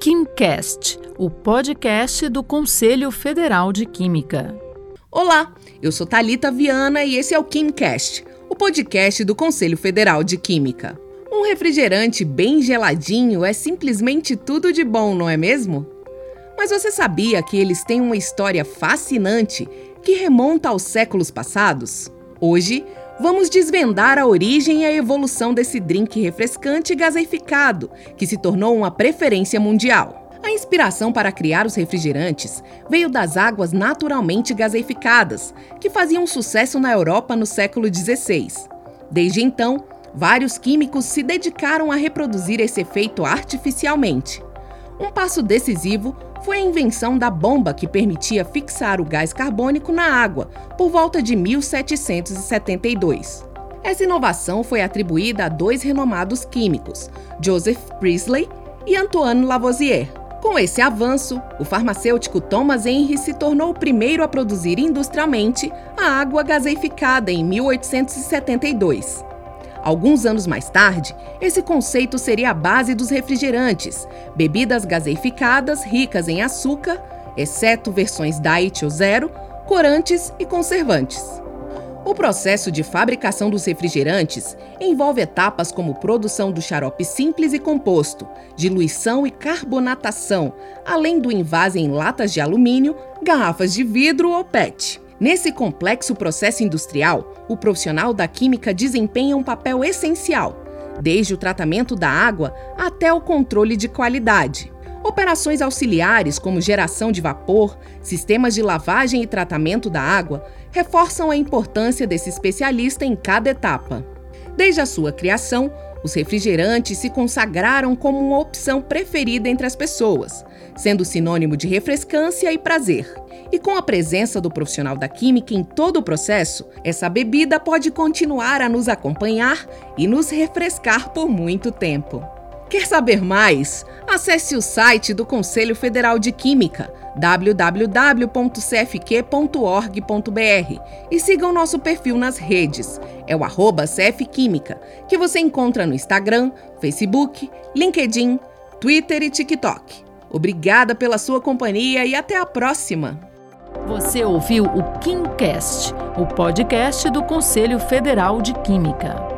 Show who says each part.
Speaker 1: KimCast, o podcast do Conselho Federal de Química.
Speaker 2: Olá, eu sou Talita Viana e esse é o KimCast, o podcast do Conselho Federal de Química. Um refrigerante bem geladinho é simplesmente tudo de bom, não é mesmo? Mas você sabia que eles têm uma história fascinante que remonta aos séculos passados? Hoje, vamos desvendar a origem e a evolução desse drink refrescante e gaseificado, que se tornou uma preferência mundial. A inspiração para criar os refrigerantes veio das águas naturalmente gaseificadas, que faziam sucesso na Europa no século XVI. Desde então, vários químicos se dedicaram a reproduzir esse efeito artificialmente. Um passo decisivo foi a invenção da bomba que permitia fixar o gás carbônico na água por volta de 1772. Essa inovação foi atribuída a dois renomados químicos, Joseph Priestley e Antoine Lavoisier. Com esse avanço, o farmacêutico Thomas Henry se tornou o primeiro a produzir industrialmente a água gaseificada em 1872. Alguns anos mais tarde, esse conceito seria a base dos refrigerantes, bebidas gaseificadas ricas em açúcar, exceto versões diet ou zero, corantes e conservantes. O processo de fabricação dos refrigerantes envolve etapas como produção do xarope simples e composto, diluição e carbonatação, além do invase em latas de alumínio, garrafas de vidro ou PET. Nesse complexo processo industrial, o profissional da química desempenha um papel essencial, desde o tratamento da água até o controle de qualidade. Operações auxiliares, como geração de vapor, sistemas de lavagem e tratamento da água, reforçam a importância desse especialista em cada etapa. Desde a sua criação, os refrigerantes se consagraram como uma opção preferida entre as pessoas, sendo sinônimo de refrescância e prazer. E com a presença do profissional da química em todo o processo, essa bebida pode continuar a nos acompanhar e nos refrescar por muito tempo. Quer saber mais? Acesse o site do Conselho Federal de Química, www.cfq.org.br e siga o nosso perfil nas redes, é o arroba CFQuímica, que você encontra no Instagram, Facebook, LinkedIn, Twitter e TikTok. Obrigada pela sua companhia e até a próxima!
Speaker 1: Você ouviu o KimCast, o podcast do Conselho Federal de Química.